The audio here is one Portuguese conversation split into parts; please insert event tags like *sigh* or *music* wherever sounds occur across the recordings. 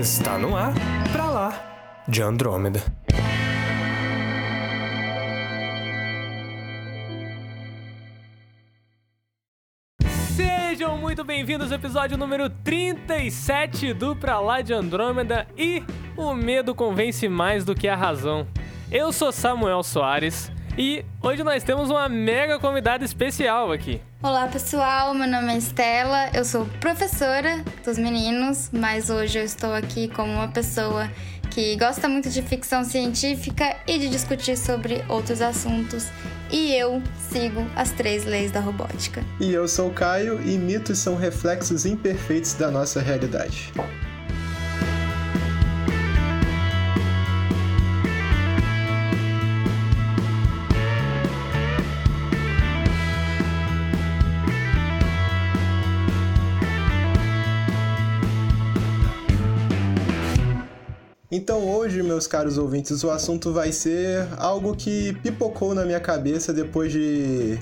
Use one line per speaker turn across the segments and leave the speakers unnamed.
Está no ar, pra lá, de Andrômeda. Sejam muito bem-vindos ao episódio número 37 do Pra Lá de Andrômeda e o medo convence mais do que a razão. Eu sou Samuel Soares e hoje nós temos uma mega convidada especial aqui.
Olá pessoal, meu nome é Estela, eu sou professora dos meninos, mas hoje eu estou aqui como uma pessoa que gosta muito de ficção científica e de discutir sobre outros assuntos. E eu sigo as três leis da robótica.
E eu sou o Caio e mitos são reflexos imperfeitos da nossa realidade. Então hoje, meus caros ouvintes, o assunto vai ser algo que pipocou na minha cabeça depois de.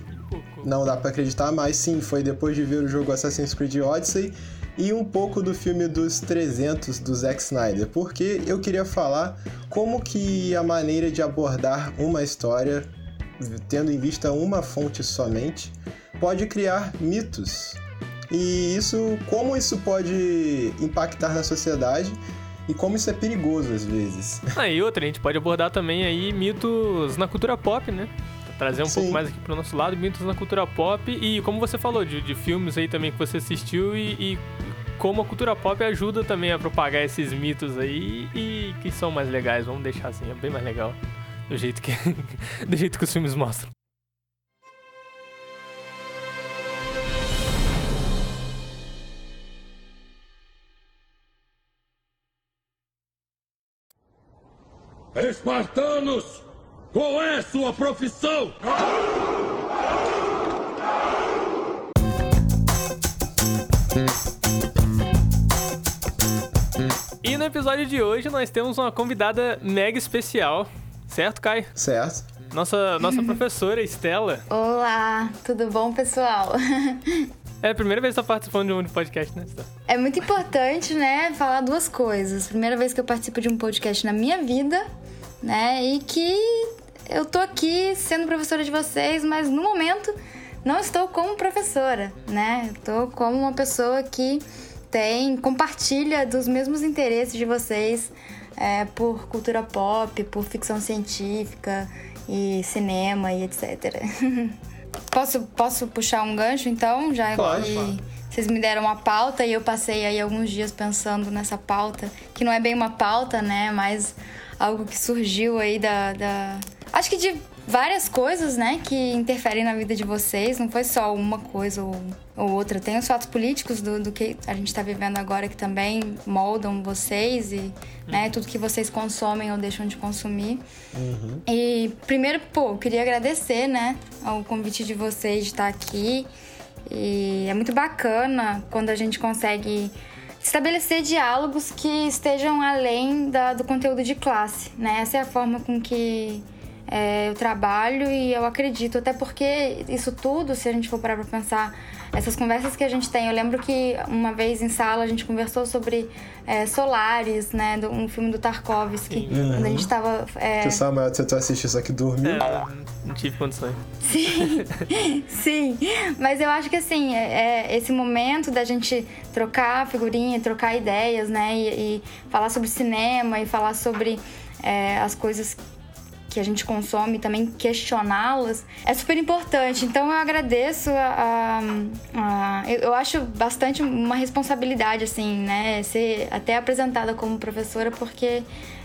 Não dá para acreditar, mas sim, foi depois de ver o jogo Assassin's Creed Odyssey e um pouco do filme dos 300 do Zack Snyder, porque eu queria falar como que a maneira de abordar uma história, tendo em vista uma fonte somente, pode criar mitos. E isso, como isso pode impactar na sociedade e como isso é perigoso às vezes. *laughs*
Ah, e outra, a gente pode abordar também aí mitos na cultura pop, né? Trazer um Sim. pouco mais aqui pro nosso lado, mitos na cultura pop e como você falou, de, de filmes aí também que você assistiu e, e como a cultura pop ajuda também a propagar esses mitos aí e que são mais legais, vamos deixar assim, é bem mais legal do jeito que, *laughs* do jeito que os filmes mostram.
Espartanos, qual é sua profissão?
E no episódio de hoje nós temos uma convidada mega especial, certo, Kai?
Certo.
Nossa, nossa professora, Estela.
Olá, tudo bom, pessoal?
É a primeira vez que você tá participando de um podcast, né?
É muito importante, né, falar duas coisas. Primeira vez que eu participo de um podcast na minha vida né? E que eu tô aqui sendo professora de vocês, mas no momento não estou como professora, né? Estou como uma pessoa que tem compartilha dos mesmos interesses de vocês é, por cultura pop, por ficção científica e cinema e etc. *laughs* posso, posso puxar um gancho então, já
Pode,
que vocês me deram uma pauta e eu passei aí alguns dias pensando nessa pauta, que não é bem uma pauta, né? Mas algo que surgiu aí da, da. Acho que de várias coisas, né, que interferem na vida de vocês. Não foi só uma coisa ou, ou outra. Tem os fatos políticos do, do que a gente está vivendo agora que também moldam vocês e né, uhum. tudo que vocês consomem ou deixam de consumir. Uhum. E primeiro, pô, eu queria agradecer, né, ao convite de vocês de estar aqui. E é muito bacana quando a gente consegue estabelecer diálogos que estejam além da, do conteúdo de classe, né? Essa é a forma com que é, eu trabalho e eu acredito, até porque isso tudo, se a gente for parar para pensar essas conversas que a gente tem. Eu lembro que uma vez em sala a gente conversou sobre é, Solares, né? Do, um filme do Tarkovsky. Uhum. Quando a gente tava. É...
Que Samuel tentou assistir isso aqui dormiu. É,
não tive condições.
Sim, *laughs* sim. Mas eu acho que assim, é, é, esse momento da gente trocar figurinha, trocar ideias, né? E, e falar sobre cinema e falar sobre é, as coisas que a gente consome, também questioná-las, é super importante. Então eu agradeço a, a, a, eu acho bastante uma responsabilidade, assim, né? Ser até apresentada como professora, porque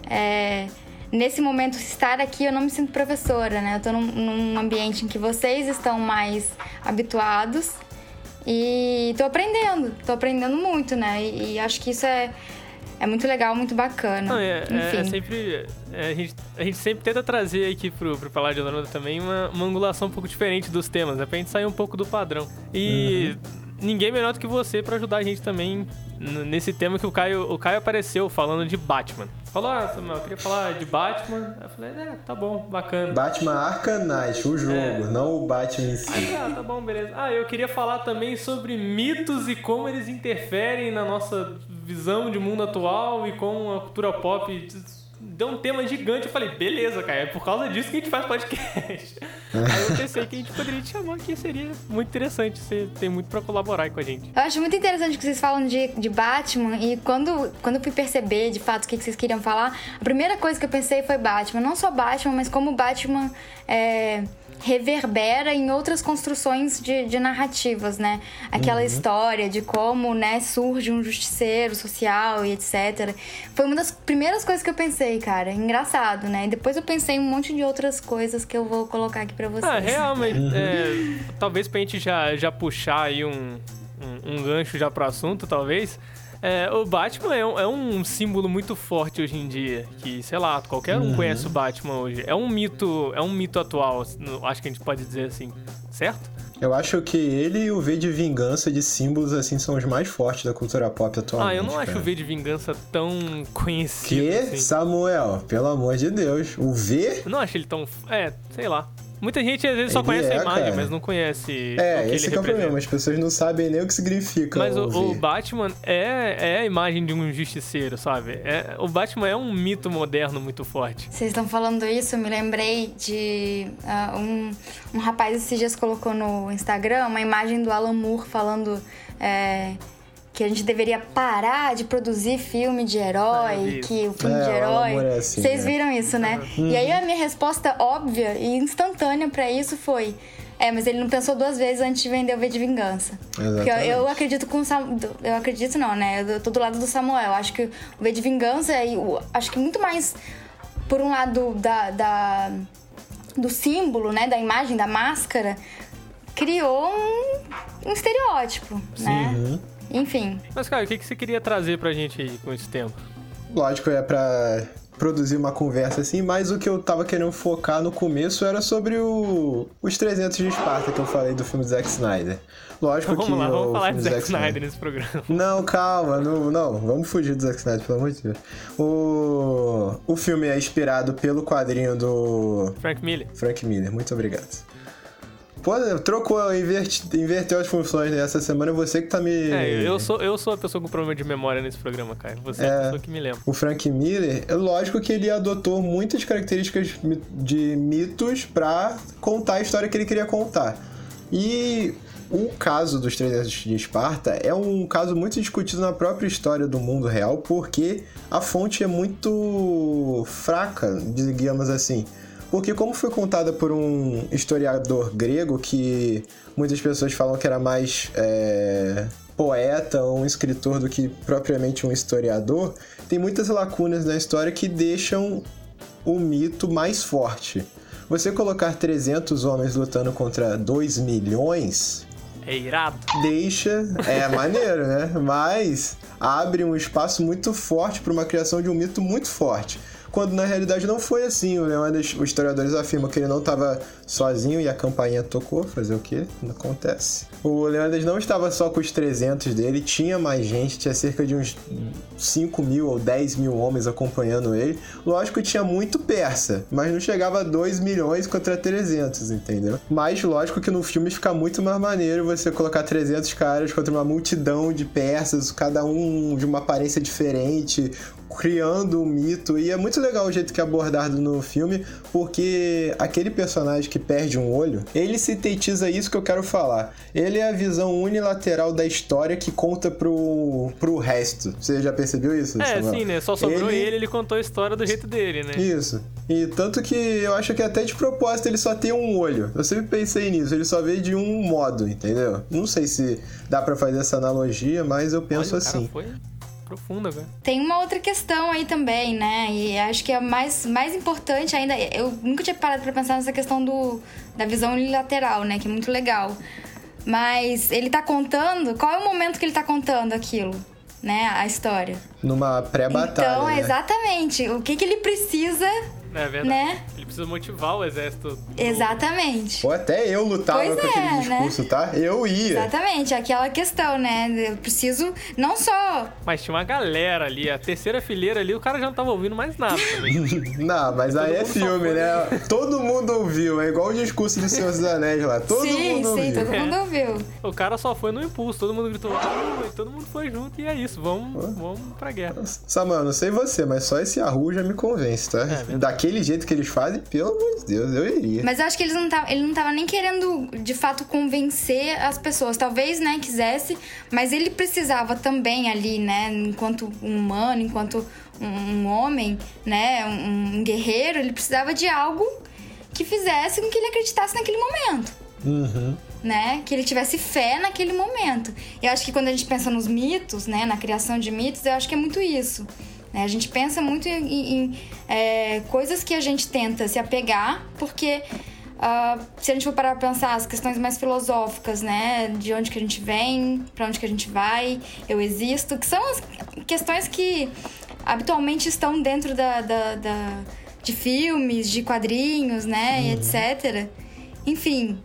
é, nesse momento estar aqui eu não me sinto professora, né? Eu tô num, num ambiente em que vocês estão mais habituados e tô aprendendo, tô aprendendo muito, né? E, e acho que isso é é muito legal, muito bacana. Não,
é, é, é, sempre. É, a, gente, a gente sempre tenta trazer aqui pro, pro Palácio de Anoranda também uma, uma angulação um pouco diferente dos temas, né? Pra gente sair um pouco do padrão. E. Uhum. Ninguém melhor do que você para ajudar a gente também nesse tema que o Caio, o Caio apareceu falando de Batman. Falou, ah, Samuel, eu queria falar de Batman. Eu falei, é, tá bom, bacana.
Batman Arkham Knight, o jogo, é. não o Batman em si.
Aí, ah, tá bom, beleza. Ah, eu queria falar também sobre mitos e como eles interferem na nossa visão de mundo atual e como a cultura pop deu um tema gigante. Eu falei, beleza, cara, é por causa disso que a gente faz podcast. *laughs* Aí eu pensei que a gente poderia te chamar aqui, seria muito interessante. Você tem muito pra colaborar aí com a gente.
Eu acho muito interessante que vocês falam de, de Batman. E quando, quando eu fui perceber de fato o que, que vocês queriam falar, a primeira coisa que eu pensei foi Batman. Não só Batman, mas como Batman é reverbera em outras construções de, de narrativas, né? Aquela uhum. história de como, né, surge um justiceiro social e etc. Foi uma das primeiras coisas que eu pensei, cara. Engraçado, né? E depois eu pensei em um monte de outras coisas que eu vou colocar aqui pra vocês.
Ah, realmente. Uhum. É, talvez pra gente já, já puxar aí um, um, um gancho já pro assunto, talvez. É, o Batman é um, é um, símbolo muito forte hoje em dia. Que, sei lá, qualquer um uhum. conhece o Batman hoje. É um mito, é um mito atual, acho que a gente pode dizer assim, certo?
Eu acho que ele e o V de Vingança de símbolos, assim, são os mais fortes da cultura pop atualmente.
Ah, eu não
cara.
acho o V de Vingança tão conhecido.
Que?
Assim.
Samuel, pelo amor de Deus. O V?
Eu não acho ele tão. É, sei lá. Muita gente às vezes só conhece é, a imagem, cara. mas não conhece.
É, o esse é o problema. As pessoas não sabem nem o que significa.
Mas o, o, Batman é, é a imagem de um justiceiro, sabe? É, o Batman é um mito moderno muito forte.
Vocês estão falando isso, eu me lembrei de uh, um, um rapaz esses dias colocou no Instagram uma imagem do Alan Moore falando. É, que a gente deveria parar de produzir filme de herói, ah, que o filme é, de herói. É assim, Vocês né? viram isso, né? Uhum. E aí a minha resposta óbvia e instantânea para isso foi: é, mas ele não pensou duas vezes antes de vender o V de Vingança. Exatamente. Porque eu, eu acredito com Sam, eu acredito não, né? Eu tô do lado do Samuel. Acho que o V de Vingança é acho que muito mais por um lado da, da do símbolo, né, da imagem da máscara, criou um, um estereótipo, Sim. né? Uhum. Enfim.
Mas, cara, o que, que você queria trazer pra gente aí com esse tempo?
Lógico, é pra produzir uma conversa assim, mas o que eu tava querendo focar no começo era sobre o, os 300 de Esparta que eu falei do filme do Zack Snyder. Lógico
vamos
que.
Lá, vamos falar de Zack, Zack Snyder, Snyder nesse programa.
Não, calma, não, não, vamos fugir do Zack Snyder, pelo amor de Deus. O, o filme é inspirado pelo quadrinho do.
Frank Miller.
Frank Miller, muito obrigado. Pô, trocou, inverti, inverteu as funções nessa né? semana, você que tá me.
É, eu sou, eu sou a pessoa com problema de memória nesse programa, cara. Você é, é a pessoa que me lembra.
O Frank Miller, é lógico que ele adotou muitas características de mitos pra contar a história que ele queria contar. E o caso dos 300 de Esparta é um caso muito discutido na própria história do mundo real, porque a fonte é muito fraca, digamos assim. Porque como foi contada por um historiador grego que muitas pessoas falam que era mais é, poeta ou um escritor do que propriamente um historiador, tem muitas lacunas na história que deixam o mito mais forte. Você colocar 300 homens lutando contra 2 milhões
é irado.
Deixa. É *laughs* maneiro, né? Mas abre um espaço muito forte para uma criação de um mito muito forte quando na realidade não foi assim. O Leônidas, os historiadores afirmam que ele não estava sozinho e a campainha tocou, fazer o quê? Não acontece. O Leônidas não estava só com os 300 dele, tinha mais gente, tinha cerca de uns 5 mil ou 10 mil homens acompanhando ele. Lógico que tinha muito persa, mas não chegava a 2 milhões contra 300, entendeu? Mas lógico que no filme fica muito mais maneiro você colocar 300 caras contra uma multidão de persas, cada um de uma aparência diferente, criando um mito. E é muito legal o jeito que é abordado no filme, porque aquele personagem que perde um olho, ele sintetiza isso que eu quero falar. Ele é a visão unilateral da história que conta pro, pro resto. Você já percebeu isso?
É, Samuel? sim, né? Só sobrou ele... ele, ele contou a história do jeito dele, né?
Isso. E tanto que eu acho que até de propósito ele só tem um olho. Eu sempre pensei nisso, ele só veio de um modo, entendeu? Não sei se dá para fazer essa analogia, mas eu penso Olha, assim.
Profunda, velho.
Tem uma outra questão aí também, né? E acho que é mais, mais importante ainda. Eu nunca tinha parado para pensar nessa questão do, da visão unilateral, né? Que é muito legal. Mas ele tá contando. Qual é o momento que ele tá contando aquilo? Né? A história.
Numa pré-batalha.
Então,
né?
exatamente. O que, que ele precisa
É verdade.
Né?
Ele precisa motivar o exército. do-
Exatamente.
Ou até eu lutava
Pois
com
é,
aquele
né?
discurso, tá? Eu ia.
Exatamente, aquela questão, né? Eu preciso não só.
Mas tinha uma galera ali, a terceira fileira ali, o cara já não tava ouvindo mais nada também. *laughs*
Não, mas aí é filme, né? Todo mundo ouviu. É igual o discurso do Senhor dos Anéis lá. Todo
sim,
mundo
sim,
ouviu.
todo mundo ouviu.
o cara só foi no impulso, todo mundo gritou, "Ah", e todo mundo foi junto e é isso, vamos, vamos pra guerra.
Samar, não sei você, mas só esse Yahoo já me convence, tá?
verdade.
Daquele jeito que eles fazem, pelo amor de Deus, eu iria.
Mas eu acho que eles não tavam, ele não tava nem querendo, de fato, convencer as pessoas. Talvez, né, quisesse, mas ele precisava também ali, né, enquanto um humano, enquanto um, um homem, né, um, um guerreiro, ele precisava de algo que fizesse com que ele acreditasse naquele momento.
Uhum.
né? Que ele tivesse fé naquele momento. Eu acho que quando a gente pensa nos mitos, né? Na criação de mitos, eu acho que é muito isso. Né? A gente pensa muito em, em, é, coisas que a gente tenta se apegar, porque ah, se a gente for parar pra pensar as questões mais filosóficas, né? De onde que a gente vem, pra onde que a gente vai, eu existo, que são as questões que habitualmente estão dentro da, da- da- de filmes, de quadrinhos, né? E etc. Enfim,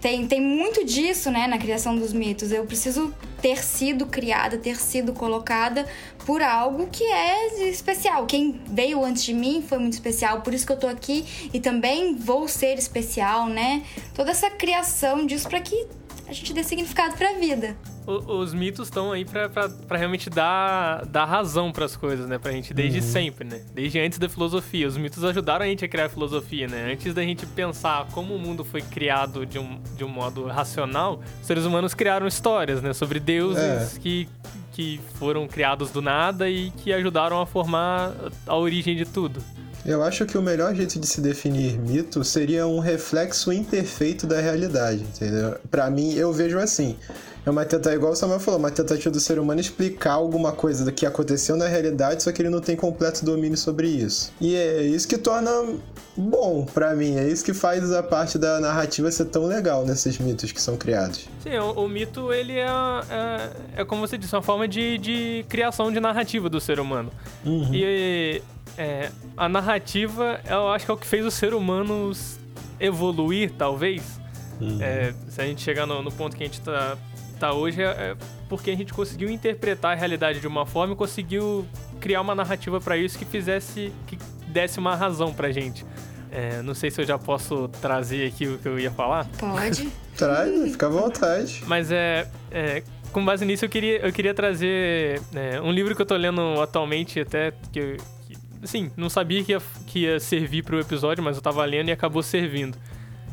tem, tem muito disso, né, na criação dos mitos. Eu preciso ter sido criada, ter sido colocada por algo que é especial. Quem veio antes de mim foi muito especial, por isso que eu tô aqui e também vou ser especial, né? Toda essa criação disso para que a gente dê significado pra vida.
O- os mitos estão aí pra, pra, pra realmente dar, dar razão pras coisas, né? Pra gente desde sempre, né? Desde antes da filosofia. Os mitos ajudaram a gente a criar a filosofia, né? Antes da gente pensar como o mundo foi criado de um, de um modo racional, os seres humanos criaram histórias, né? Sobre deuses
É.
que, que foram criados do nada e que ajudaram a formar a origem de tudo.
Eu acho que o melhor jeito de se definir mito seria um reflexo imperfeito da realidade, entendeu? Pra mim, eu vejo assim. É uma tentativa, igual o Samuel falou, uma tentativa do ser humano explicar alguma coisa do que aconteceu na realidade, só que ele não tem completo domínio sobre isso. E é isso que torna bom pra mim, é isso que faz a parte da narrativa ser tão legal nesses mitos que são criados.
Sim, o, o mito, ele é, é, é, como você disse, uma forma de, de criação de narrativa do ser humano. E é, a narrativa, eu acho que é o que fez o ser humano evoluir, talvez. É, se a gente chegar no, no ponto que a gente tá, tá hoje, é, é porque a gente conseguiu interpretar a realidade de uma forma e conseguiu criar uma narrativa pra isso que fizesse, que desse uma razão pra gente. É, não sei se eu já posso trazer aqui o que eu ia falar.
Pode? *laughs*
Traz, fica à vontade.
Mas é, é, com base nisso eu queria, eu queria trazer é, um livro que eu tô lendo atualmente até que, eu- que assim, não sabia que ia, que ia servir episódio, mas eu tava lendo e acabou servindo.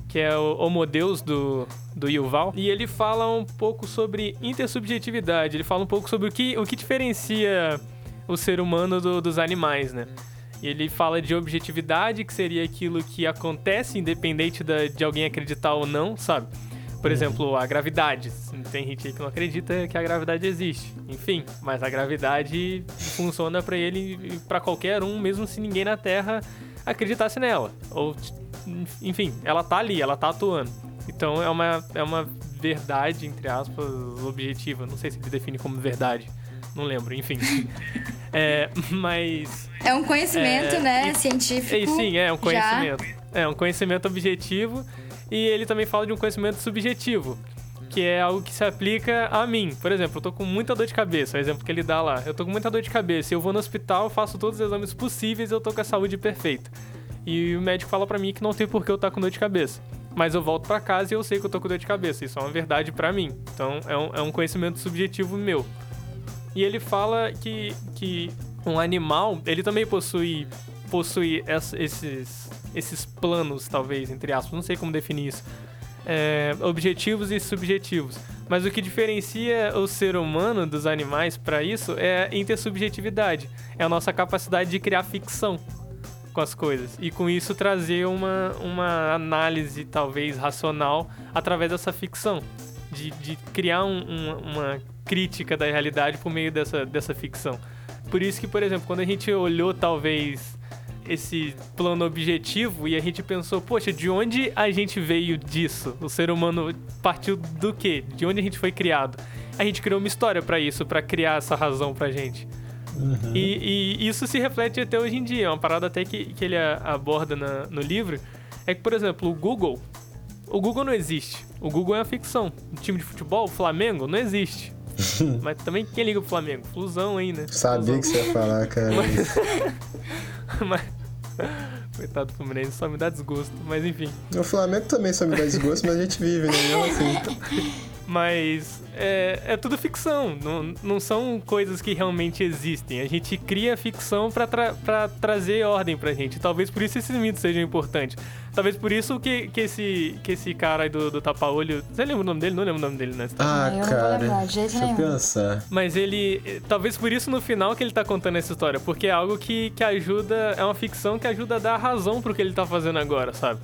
Que é o Homo Deus do, do Yuval. E ele fala um pouco sobre intersubjetividade. Ele fala um pouco sobre o que, o que diferencia o ser humano do- dos animais, né? Ele fala de objetividade, que seria aquilo que acontece independente da- de alguém acreditar ou não, sabe? Por exemplo, a gravidade. Tem gente aí que não acredita que a gravidade existe. Enfim, mas a gravidade funciona pra ele e pra qualquer um, mesmo se ninguém na Terra acreditasse nela. Ou, enfim, ela tá ali, ela tá atuando. Então é uma, é uma verdade, entre aspas, objetiva. Não sei se ele define como verdade. Não lembro, enfim. *laughs* é, mas
É um conhecimento,
É,
né,
e-
científico.
é, sim, é um
já.
conhecimento. É um conhecimento objetivo e ele também fala de um conhecimento subjetivo, que é algo que se aplica a mim. Por exemplo, eu tô com muita dor de cabeça, é o exemplo que ele dá lá. Eu tô com muita dor de cabeça, eu vou no hospital, faço todos os exames possíveis eu tô com a saúde perfeita. E o médico fala pra mim que não tem por que eu estar com dor de cabeça. Mas eu volto pra casa e eu sei que eu tô com dor de cabeça. Isso é uma verdade pra mim. Então é um, é um conhecimento subjetivo meu. E ele fala que, que um animal, ele também possui, possui ess- esses, esses planos, talvez, entre aspas, não sei como definir isso. É, objetivos e subjetivos. Mas o que diferencia o ser humano dos animais para isso é a intersubjetividade. É a nossa capacidade de criar ficção com as coisas. E com isso trazer uma, uma análise, talvez, racional através dessa ficção. De, de criar um- um- uma crítica da realidade por meio dessa, dessa ficção. Por isso que, por exemplo, quando a gente olhou, talvez, esse plano objetivo e a gente pensou, poxa, de onde a gente veio disso? O ser humano partiu do quê? De onde a gente foi criado? A gente criou uma história pra isso, pra criar essa razão pra gente Uhum. E, e, isso se reflete até hoje em dia. É uma parada até que, que ele aborda na, no livro. É que, por exemplo, o Google. O Google não existe. O Google é uma ficção. O time de futebol, o Flamengo, não existe. *laughs* Mas também quem liga pro Flamengo? Flusão aí, né?
Sabia
Flusão.
que você ia falar, cara. *laughs*
Mas... Mas... *laughs* Coitado do Fluminense, só me dá desgosto. Mas enfim.
O Flamengo também só me dá desgosto, mas a gente vive, né? Mesmo assim. *laughs*
Mas é, é tudo ficção, não, não são coisas que realmente existem. A gente cria ficção para tra trazer ordem pra gente. Talvez por isso esses mitos sejam importantes. Talvez por isso que, que, esse, que esse cara aí do, do tapa-olho. Você lembra o nome dele? Não lembro o nome dele, né?
Ah,
eu
cara.
Não vou lembrar, de
deixa
nenhum.
eu pensar.
Mas ele. Talvez por isso no final que ele tá contando essa história. Porque é algo que, que ajuda. É uma ficção que ajuda a dar razão pro que ele tá fazendo agora, sabe?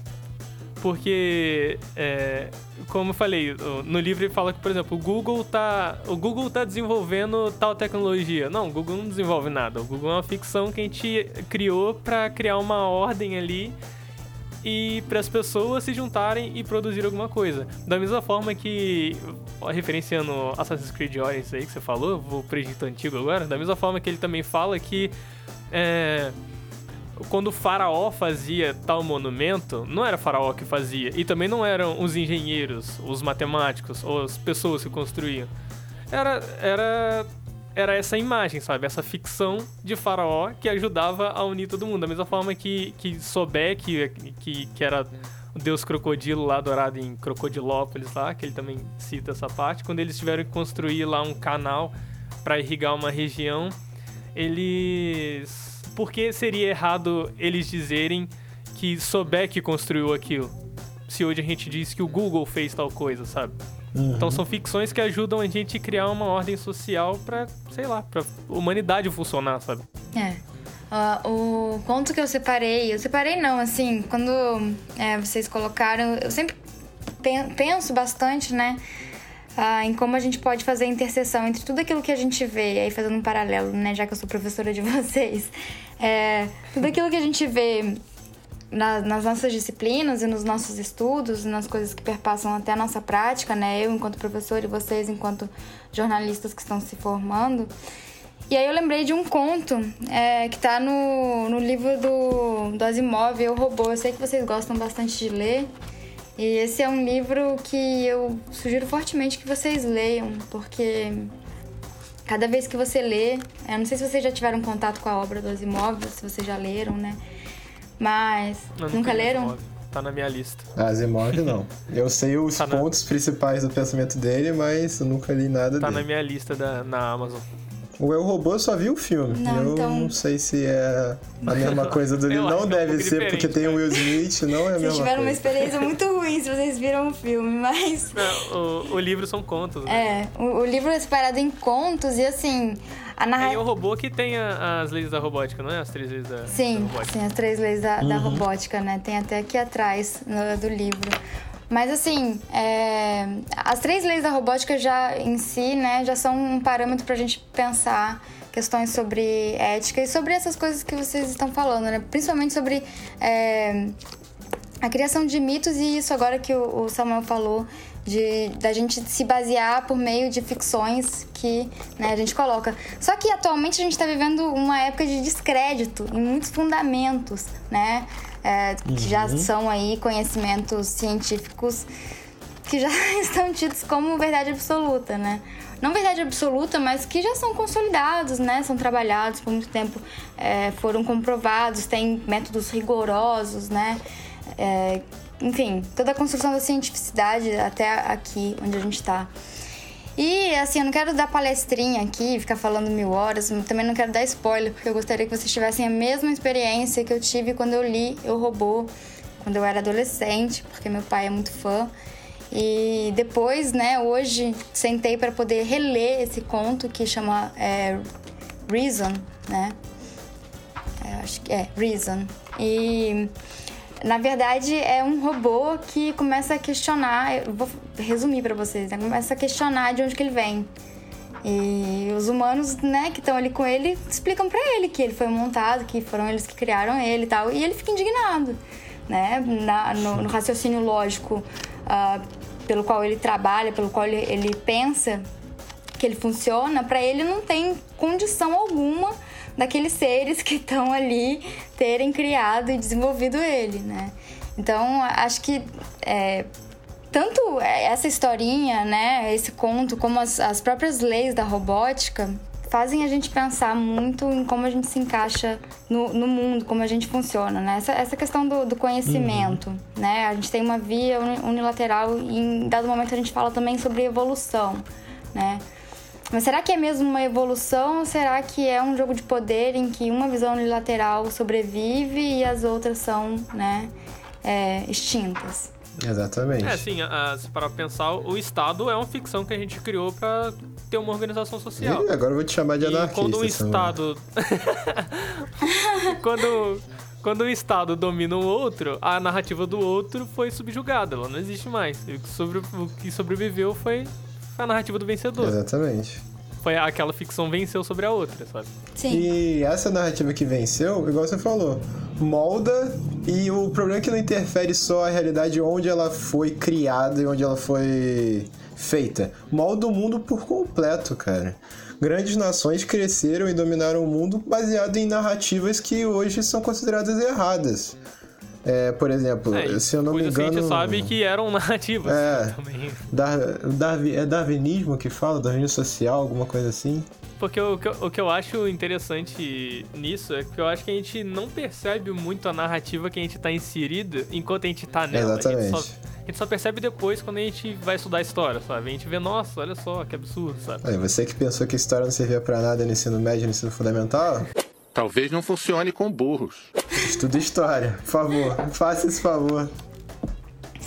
Porque, é, como eu falei, no livro ele fala que, por exemplo, o Google tá, o Google tá desenvolvendo tal tecnologia. Não, o Google não desenvolve nada. O Google é uma ficção que a gente criou para criar uma ordem ali e para as pessoas se juntarem e produzir alguma coisa. Da mesma forma que, referenciando Assassin's Creed Origins aí que você falou, vou pro Egito Antigo agora, da mesma forma que ele também fala que é, quando o faraó fazia tal monumento, não era o faraó que fazia. E também não eram os engenheiros, os matemáticos, ou as pessoas que construíam. Era, era, era essa imagem, sabe? Essa ficção de faraó que ajudava a unir todo mundo. Da mesma forma que, que Sobek, que, que era o deus crocodilo lá adorado em Crocodilópolis lá, que ele também cita essa parte, quando eles tiveram que construir lá um canal para irrigar uma região, eles por que seria errado eles dizerem que Sobek construiu aquilo? Se hoje a gente diz que o Google fez tal coisa, sabe?
Uhum.
Então são ficções que ajudam a gente a criar uma ordem social pra, sei lá, pra humanidade funcionar, sabe?
É. Ó, o conto que eu separei, eu separei não, assim, quando é, vocês colocaram, eu sempre pen- penso bastante, né, ah, em como a gente pode fazer a interseção entre tudo aquilo que a gente vê, aí fazendo um paralelo, né, já que eu sou professora de *laughs* vocês, é, tudo aquilo que a gente vê na- nas nossas disciplinas e nos nossos estudos, nas coisas que perpassam até a nossa prática, né, eu enquanto professora e vocês enquanto jornalistas que estão se formando, e aí eu lembrei de um conto é, que tá no, no livro do, do Asimov, Eu Robô. Eu sei que vocês gostam bastante de ler. E esse é um livro que eu sugiro fortemente que vocês leiam, porque cada vez que você lê, eu não sei se vocês já tiveram contato com a obra do Asimov, se vocês já leram, né? Mas
Eu
nunca leram?
Asimov. Tá na minha lista.
Asimov não. Eu sei os
Tá na-
pontos principais do pensamento dele, mas eu nunca li nada
Tá na
dele.
minha lista da, na Amazon.
O Eu Robô só vi o filme.
Não,
eu
então-
não sei se é a mesma coisa do *laughs* livro. Não
é um
deve
pouco
ser, porque tem o
cara.
Will Smith, não é a
Vocês
mesma
tiveram uma
coisa.
experiência muito ruim se vocês viram o filme, mas.
Não, o, o livro são contos, né?
É, o, o livro é separado em contos e assim. A
É
narrativa.
o robô que tem a- as leis da robótica, não é? As três leis da, da
Sim,
robótica.
sim, as três leis da, da robótica, né? Tem até aqui atrás no- do livro. Mas assim, é, as três leis da robótica já em si, né, já são um parâmetro pra gente pensar questões sobre ética e sobre essas coisas que vocês estão falando, né? Principalmente sobre é, a criação de mitos e isso agora que o Samuel falou de da gente se basear por meio de ficções que né, a gente coloca. Só que atualmente a gente está vivendo uma época de descrédito em muitos fundamentos, né? É, que já são aí conhecimentos científicos que já *laughs* estão tidos como verdade absoluta, né? Não verdade absoluta, mas que já são consolidados, né? São trabalhados por muito tempo, é, foram comprovados, têm métodos rigorosos, né? É, enfim, toda a construção da cientificidade até aqui onde a gente está. E assim, eu não quero dar palestrinha aqui, ficar falando mil horas, também não quero dar spoiler, porque eu gostaria que vocês tivessem a mesma experiência que eu tive quando eu li Eu Robô, quando eu era adolescente, porque meu pai é muito fã. E depois, né, hoje sentei para poder reler esse conto que chama é, Reason, né? É, acho que é Reason. E na verdade é um robô que começa a questionar, eu vou resumir para vocês, né? Começa a questionar de onde que ele vem. E os humanos, né, que estão ali com ele, explicam para ele que ele foi montado, que foram eles que criaram ele e tal. E ele fica indignado, né? Na- no, no raciocínio lógico ah, pelo qual ele trabalha, pelo qual ele, ele pensa, que ele funciona, para ele não tem condição alguma daqueles seres que estão ali terem criado e desenvolvido ele, né? Então, acho que é, tanto essa historinha, né, esse conto, como as, as próprias leis da robótica fazem a gente pensar muito em como a gente se encaixa no, no mundo, como a gente funciona, né? Essa, essa questão do, do conhecimento, uhum. né? A gente tem uma via unilateral e em dado momento a gente fala também sobre evolução, né? Mas será que é mesmo uma evolução ou será que é um jogo de poder em que uma visão unilateral sobrevive e as outras são, né, é, extintas?
Exatamente.
É, assim, se para pensar, o Estado é uma ficção que a gente criou para ter uma organização social.
E agora eu vou te chamar de anarquista.
E quando o Estado... *laughs* quando, quando o Estado domina o outro, a narrativa do outro foi subjugada, ela não existe mais. O que, sobre, o que sobreviveu foi a narrativa do vencedor.
Exatamente
foi aquela ficção venceu sobre a outra, sabe?
Sim.
E essa narrativa que venceu, igual você falou, molda e o problema é que não interfere só a realidade onde ela foi criada e onde ela foi feita. Molda o mundo por completo, cara. Grandes nações cresceram e dominaram o mundo baseado em narrativas que hoje são consideradas erradas. É, por exemplo, é, se eu não me engano. A
gente sabe que eram *laughs* narrativas
é, também. Dar, é darwinismo que fala, darwinismo social, alguma coisa assim.
Porque o, o que eu acho interessante nisso é que eu acho que a gente não percebe muito a narrativa que a gente está inserido enquanto a gente está nela.
Exatamente.
A gente, só, a gente, só, percebe depois quando a gente vai estudar a história, sabe? A gente vê, nossa, olha só, que absurdo, sabe?
Aí, você que pensou que a história não servia para nada no ensino médio e no ensino fundamental,
Talvez não funcione com burros.
Estuda história, por favor. Faça esse favor.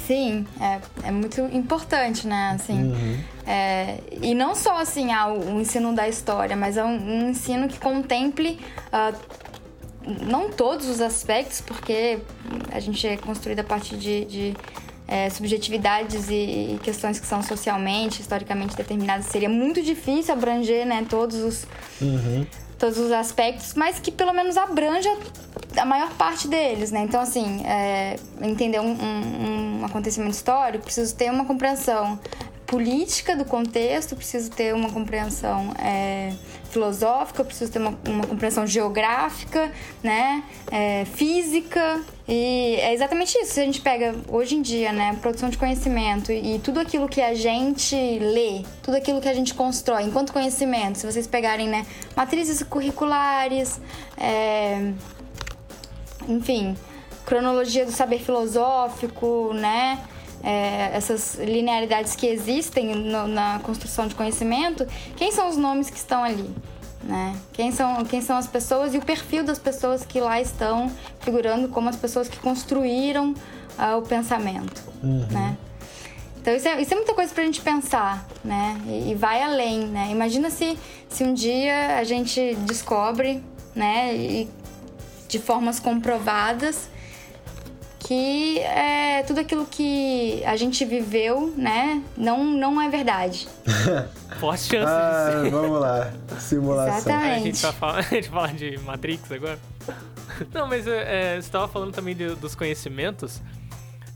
Sim, é, é muito importante, né? Assim, uhum. é, e não só assim, ah, o, ensino da história, mas é um, um ensino que contemple uh, não todos os aspectos, porque a gente é construído a partir de, de é, subjetividades e, e, questões que são socialmente, historicamente determinadas. Seria muito difícil abranger né, todos os. Uhum todos os aspectos, mas que pelo menos abranja a maior parte deles, né? Então, assim, é, entender um, um, um acontecimento histórico, preciso ter uma compreensão política do contexto, preciso ter uma compreensão é, filosófica, preciso ter uma, uma compreensão geográfica, né, é, física e é exatamente isso. Se a gente pega hoje em dia, né, produção de conhecimento e, e tudo aquilo que a gente lê, tudo aquilo que a gente constrói enquanto conhecimento, se vocês pegarem, né, matrizes curriculares, é, enfim, cronologia do saber filosófico, né, é, essas linearidades que existem no, na construção de conhecimento, quem são os nomes que estão ali? Né? Quem, são, quem são as pessoas e o perfil das pessoas que lá estão figurando como as pessoas que construíram uh, o pensamento, uhum. né? Então isso é, isso é muita coisa pra gente pensar, né? E, e, vai além, né? Imagina se, se um dia a gente descobre, né? E de formas comprovadas que é, tudo aquilo que a gente viveu, né, não, não é verdade. *laughs*
Forte chance
ah, Vamos lá, simulação.
Exatamente.
A gente, tá falando, *laughs* a gente fala de Matrix agora? *laughs* Não, mas é, você estava falando também de, dos conhecimentos.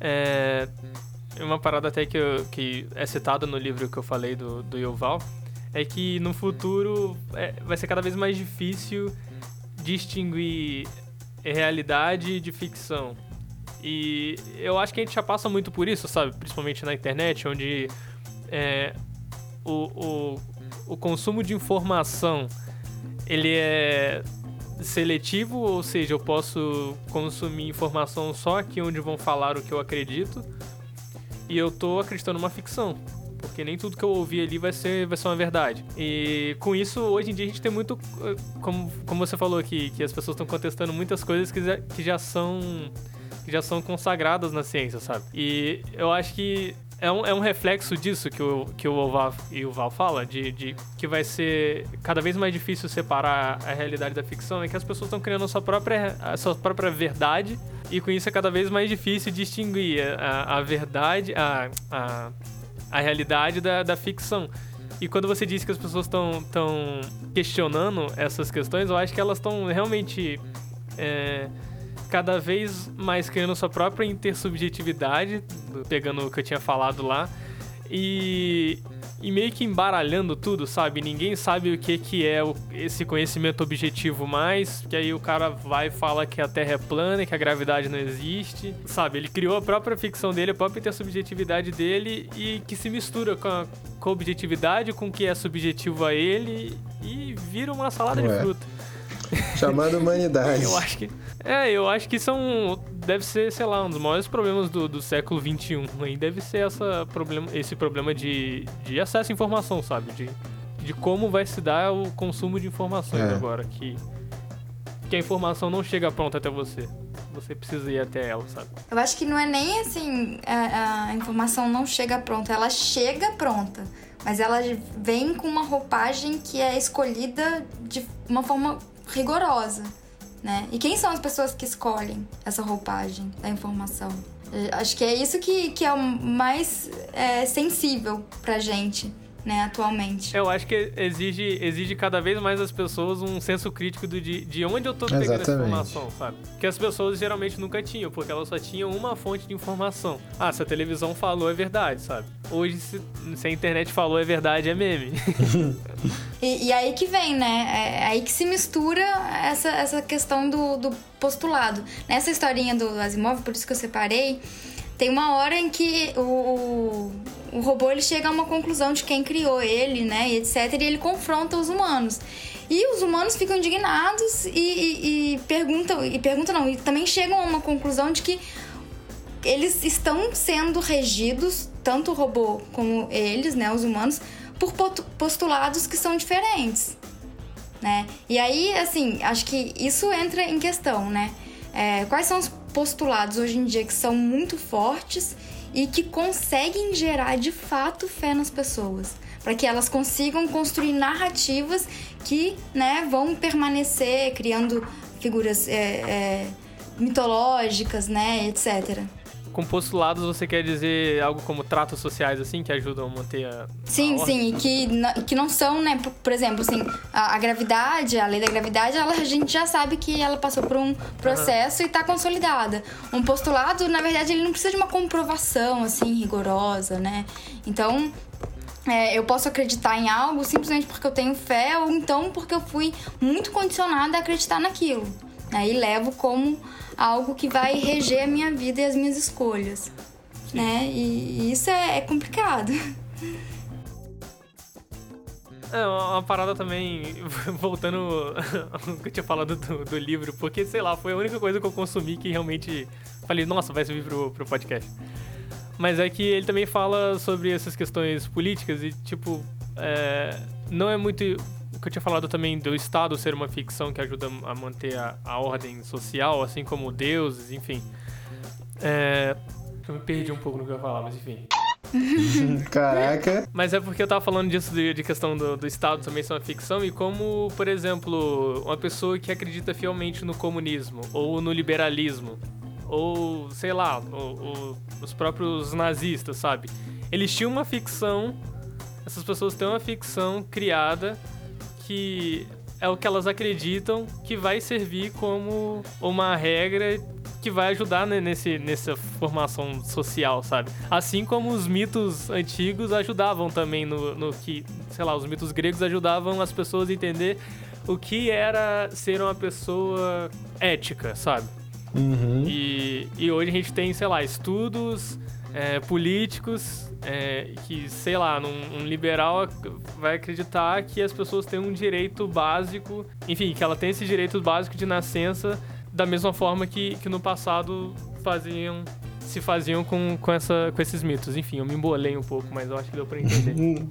É, uma parada até que, eu, que é citada no livro que eu falei do, do Yuval é que no futuro é, vai ser cada vez mais difícil distinguir realidade de ficção. E eu acho que a gente já passa muito por isso, sabe? Principalmente na internet, onde é, o, o, o consumo de informação ele é seletivo, ou seja, eu posso consumir informação só aqui onde vão falar o que eu acredito, e eu tô acreditando numa ficção. Porque nem tudo que eu ouvi ali vai ser, vai ser uma verdade. E com isso, hoje em dia, a gente tem muito. Como, como você falou aqui, que as pessoas estão contestando muitas coisas que já, que já são que já são consagradas na ciência, sabe? E eu acho que é um, é um reflexo disso que o, que o Val, e o Val fala, de, de que vai ser cada vez mais difícil separar a realidade da ficção, é que as pessoas estão criando a sua própria, a sua própria verdade, e com isso é cada vez mais difícil distinguir a, a verdade, a, a, a realidade da, da ficção. E quando você diz que as pessoas estão questionando essas questões, eu acho que elas estão realmente. É, cada vez mais criando sua própria intersubjetividade, pegando o que eu tinha falado lá, e, e meio que embaralhando tudo, sabe? Ninguém sabe o que, que é o, esse conhecimento objetivo mais, que aí o cara vai e fala que a Terra é plana, que a gravidade não existe, sabe? Ele criou a própria ficção dele, a própria subjetividade dele e que se mistura com a, com a objetividade, com o que é subjetivo a ele e vira uma salada Ué. de fruta.
Chamando *laughs* humanidade.
eu acho que. É, eu acho que são. Deve ser, sei lá, um dos maiores problemas do, do século XXI. Aí deve ser essa problema, esse problema de, de acesso à informação, sabe? De, de como vai se dar o consumo de informações é. agora. Que, que a informação não chega pronta até você. Você precisa ir até ela, sabe?
Eu acho que não é nem assim, a, a informação não chega pronta, ela chega pronta. Mas ela vem com uma roupagem que é escolhida de uma forma rigorosa, né? E quem são as pessoas que escolhem essa roupagem da informação? Acho que é isso que, que é o mais é, sensível pra gente né, atualmente.
Eu acho que exige, exige cada vez mais das pessoas um senso crítico do, de, de onde eu tô pegando Exatamente. essa informação, sabe? Que as pessoas geralmente nunca tinham, porque elas só tinham uma fonte de informação. Ah, se a televisão falou é verdade, sabe? Hoje, se, se a internet falou é verdade, é meme. *laughs*
e, e, aí que vem, né? É, é aí que se mistura essa, essa questão do, do postulado. Nessa historinha do Asimov, por isso que eu separei, tem uma hora em que o, o robô ele chega a uma conclusão de quem criou ele, né, e etc. E ele confronta os humanos. E os humanos ficam indignados e, e, e perguntam, e perguntam não, e também chegam a uma conclusão de que eles estão sendo regidos, tanto o robô como eles, né, os humanos, por postulados que são diferentes, né? E aí, assim, acho que isso entra em questão, né? É, quais são os postulados hoje em dia que são muito fortes e que conseguem gerar de fato fé nas pessoas, para que elas consigam construir narrativas que né, vão permanecer criando figuras é, é, mitológicas, né, etc
com postulados você quer dizer algo como tratos sociais, assim, que ajudam a manter a.
Sim,
a
sim, e que, que não são, né? Por, por exemplo, assim, a, a, gravidade, a lei da gravidade, ela, a gente já sabe que ela passou por um processo uhum. e está consolidada. Um postulado, na verdade, ele não precisa de uma comprovação, assim, rigorosa, né? Então, é, eu posso acreditar em algo simplesmente porque eu tenho fé ou então porque eu fui muito condicionada a acreditar naquilo. Aí levo como algo que vai reger a minha vida e as minhas escolhas. Né? E, e isso é, é complicado.
É, uma parada também, *laughs* voltando ao que eu tinha falado do, do, livro, porque, sei lá, foi a única coisa que eu consumi que realmente falei, nossa, vai servir pro, pro podcast. Mas é que ele também fala sobre essas questões políticas e, tipo, é, não é muito o que eu tinha falado também do Estado ser uma ficção que ajuda a manter a, a ordem social, assim como deuses, enfim. É, eu me perdi um pouco no que eu ia falar, mas enfim. *laughs*
Caraca.
Mas é porque eu tava falando disso de, de questão do, do, Estado também ser uma ficção e como, por exemplo, uma pessoa que acredita fielmente no comunismo ou no liberalismo ou, sei lá, os próprios nazistas, sabe? Eles tinham uma ficção, essas pessoas têm uma ficção criada que é o que elas acreditam que vai servir como uma regra que vai ajudar né, nesse, nessa formação social, sabe? Assim como os mitos antigos ajudavam também no, no que, sei lá, os mitos gregos ajudavam as pessoas a entender o que era ser uma pessoa ética, sabe?
Uhum.
E, e hoje a gente tem, sei lá, estudos é, políticos é, que, sei lá, um, um, liberal vai acreditar que as pessoas têm um direito básico, enfim, que ela tem esse direito básico de nascença da mesma forma que, que no passado faziam se faziam com, com, essa, com esses mitos. Enfim, eu me embolei um pouco, mas eu acho que deu pra entender. *laughs*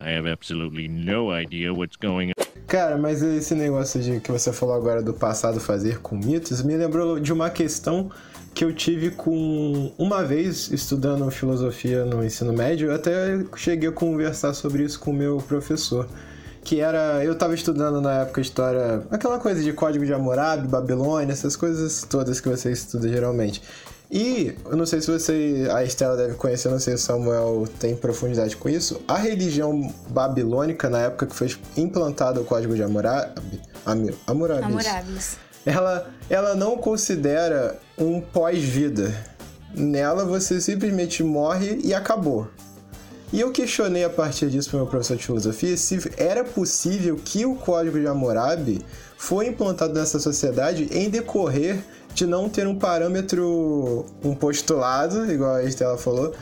I have absolutely no idea what's
going on. Cara, mas esse negócio de que você falou agora do passado fazer com mitos me lembrou de uma questão que eu tive com uma vez estudando filosofia no ensino médio, eu até cheguei a conversar sobre isso com o meu professor. Que era. Eu estava estudando na época história. aquela coisa de código de Hammurabi, Babilônia, essas coisas todas que você estuda geralmente. E eu não sei se você, a Estela deve conhecer, não sei se o Samuel tem profundidade com isso. A religião babilônica, na época que foi implantado o código de Hammurabi, Hammurabi. Ela, ela não considera um pós-vida. nela você simplesmente morre e acabou. E eu questionei a partir disso para o meu professor de filosofia se era possível que o código de Hammurabi foi implantado nessa sociedade em decorrer de não ter um parâmetro, um postulado, igual a Estela falou,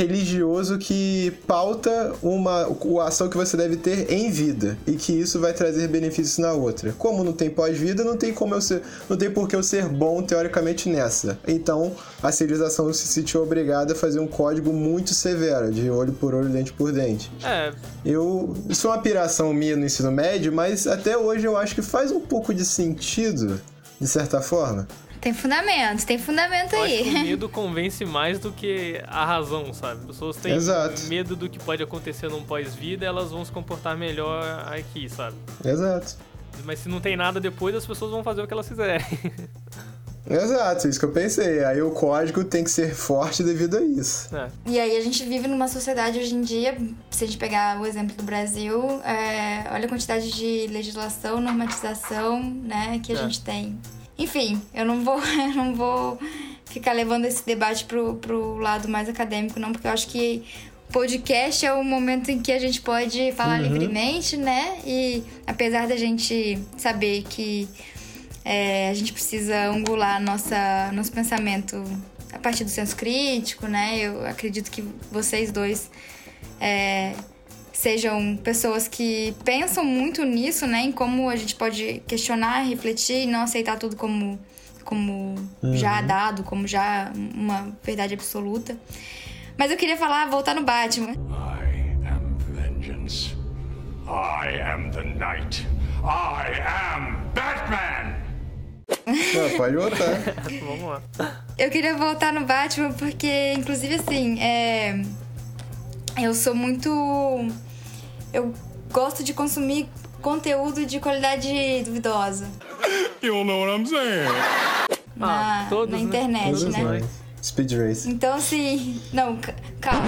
religioso que pauta uma a ação que você deve ter em vida e que isso vai trazer benefícios na outra. Como não tem pós-vida, não tem como eu ser, não tem por que eu ser bom teoricamente nessa. Então, a civilização se sentiu obrigada a fazer um código muito severo, de olho por olho, dente por dente.
É.
Eu, isso é uma piração minha no ensino médio, mas até hoje eu acho que faz um pouco de sentido, de certa forma.
Tem fundamento, tem fundamento
Eu
aí.
acho que o *laughs* medo convence mais do que a razão, sabe? As pessoas têm
Exato.
medo do que pode acontecer num pós-vida, elas vão se comportar melhor aqui, sabe?
Exato.
Mas se não tem nada depois, as pessoas vão fazer o que elas fizerem. *laughs*
Exato, isso que eu pensei. Aí o código tem que ser forte devido a isso.
É.
E aí a gente vive numa sociedade hoje em dia, se a gente pegar o exemplo do Brasil, é, olha a quantidade de legislação, normatização, né, que a
É.
gente tem. Enfim, eu não vou, *laughs* eu não vou ficar levando esse debate pro, pro lado mais acadêmico, não, porque eu acho que podcast é o momento em que a gente pode falar livremente, né? E apesar da gente saber que é, a gente precisa angular nossa, nosso pensamento a partir do senso crítico, né? Eu acredito que vocês dois é, sejam pessoas que pensam muito nisso, né? Em como a gente pode questionar, refletir e não aceitar tudo como, como já dado, como já uma verdade absoluta. Mas eu queria falar, voltar no Batman.
I am vengeance. I am the night. I am Batman!
Não, pode voltar. *laughs*
Vamos lá.
Eu queria voltar no Batman porque, inclusive, assim, é... eu sou muito. Eu gosto de consumir conteúdo de qualidade duvidosa
You know what I'm saying?
na,
Ah, todos,
na
né?
internet, né?
nós. Speed Race.
Então, assim. *laughs* Não, ca- calma.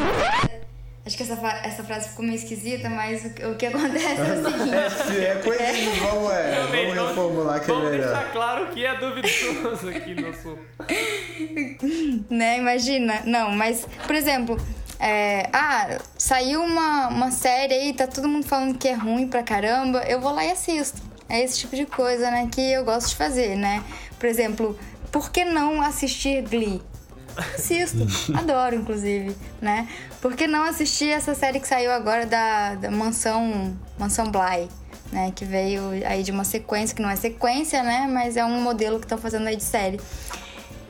Acho que essa, essa frase ficou meio esquisita, mas o, que- o que acontece é o *laughs* seguinte.
Se é coisa de vamos, é,
Realmente,
vamos reformular que é
Vamos
melhor.
deixar claro que é duvidoso aqui no sul. *laughs*
né? Imagina. Não, mas, por exemplo, é, ah, saiu uma, uma série aí, tá todo mundo falando que é ruim pra caramba, eu vou lá e assisto. É esse tipo de coisa, né, que eu gosto de fazer, né? Por exemplo, por que não assistir Glee? Assisto, *laughs* adoro, inclusive, né? Por que não assistir essa série que saiu agora da, da Mansão, Mansão Bly? Né, que veio aí de uma sequência, que não é sequência, né? Mas é um modelo que estão fazendo aí de série.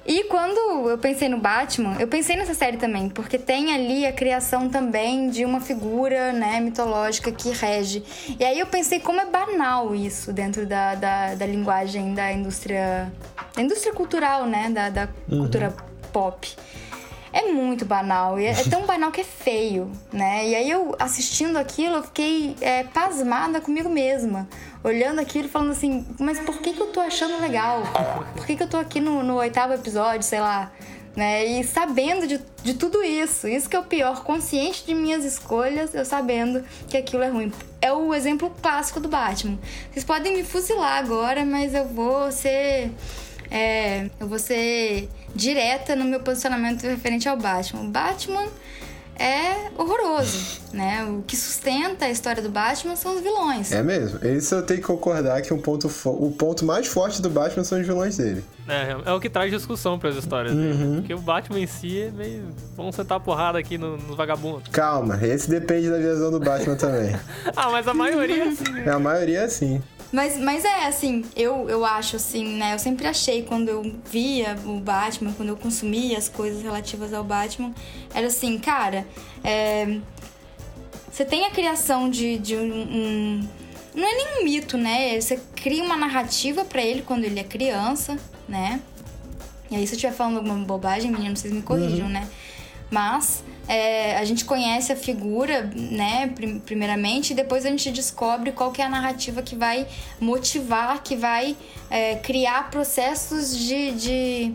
E quando eu pensei no Batman, eu pensei nessa série também, porque tem ali a criação também de uma figura, né, mitológica que rege. E aí eu pensei como é banal isso dentro da, da, da linguagem da indústria. Da indústria cultural, né? Da, da cultura pop. É muito banal, e é é tão banal que é feio, né? E aí eu assistindo aquilo, eu fiquei é, pasmada comigo mesma. Olhando aquilo e falando assim, mas por que, que eu tô achando legal? Por que, que eu tô aqui no, no oitavo episódio, sei lá? Né? E sabendo de, de tudo isso. Isso que é o pior, consciente de minhas escolhas, eu sabendo que aquilo é ruim. É o exemplo clássico do Batman. Vocês podem me fuzilar agora, mas eu vou ser. É, eu vou ser direta no meu posicionamento referente ao Batman. O Batman é horroroso, né? O que sustenta a história do Batman são os vilões.
É mesmo. Isso eu tenho que concordar que um ponto o ponto mais forte do Batman são os vilões dele.
É, é o que traz discussão pras histórias dele. Porque o Batman em si é meio. Vamos sentar a porrada aqui no- nos vagabundos.
Calma, esse depende da visão do Batman também. *laughs*
Ah, mas a maioria, assim.
A maioria é assim.
Mas, mas é assim, eu, eu acho assim, né? Eu sempre achei quando eu via o Batman, quando eu consumia as coisas relativas ao Batman, era assim, cara, é, você tem a criação de, de um, um- Não é nem um mito, né? Você cria uma narrativa pra ele quando ele é criança, né? E aí, se eu estiver falando alguma bobagem, menino, vocês me corrijam, né? Mas é, a gente conhece a figura, né, prim- primeiramente, e depois a gente descobre qual que é a narrativa que vai motivar, que vai é, criar processos de. de,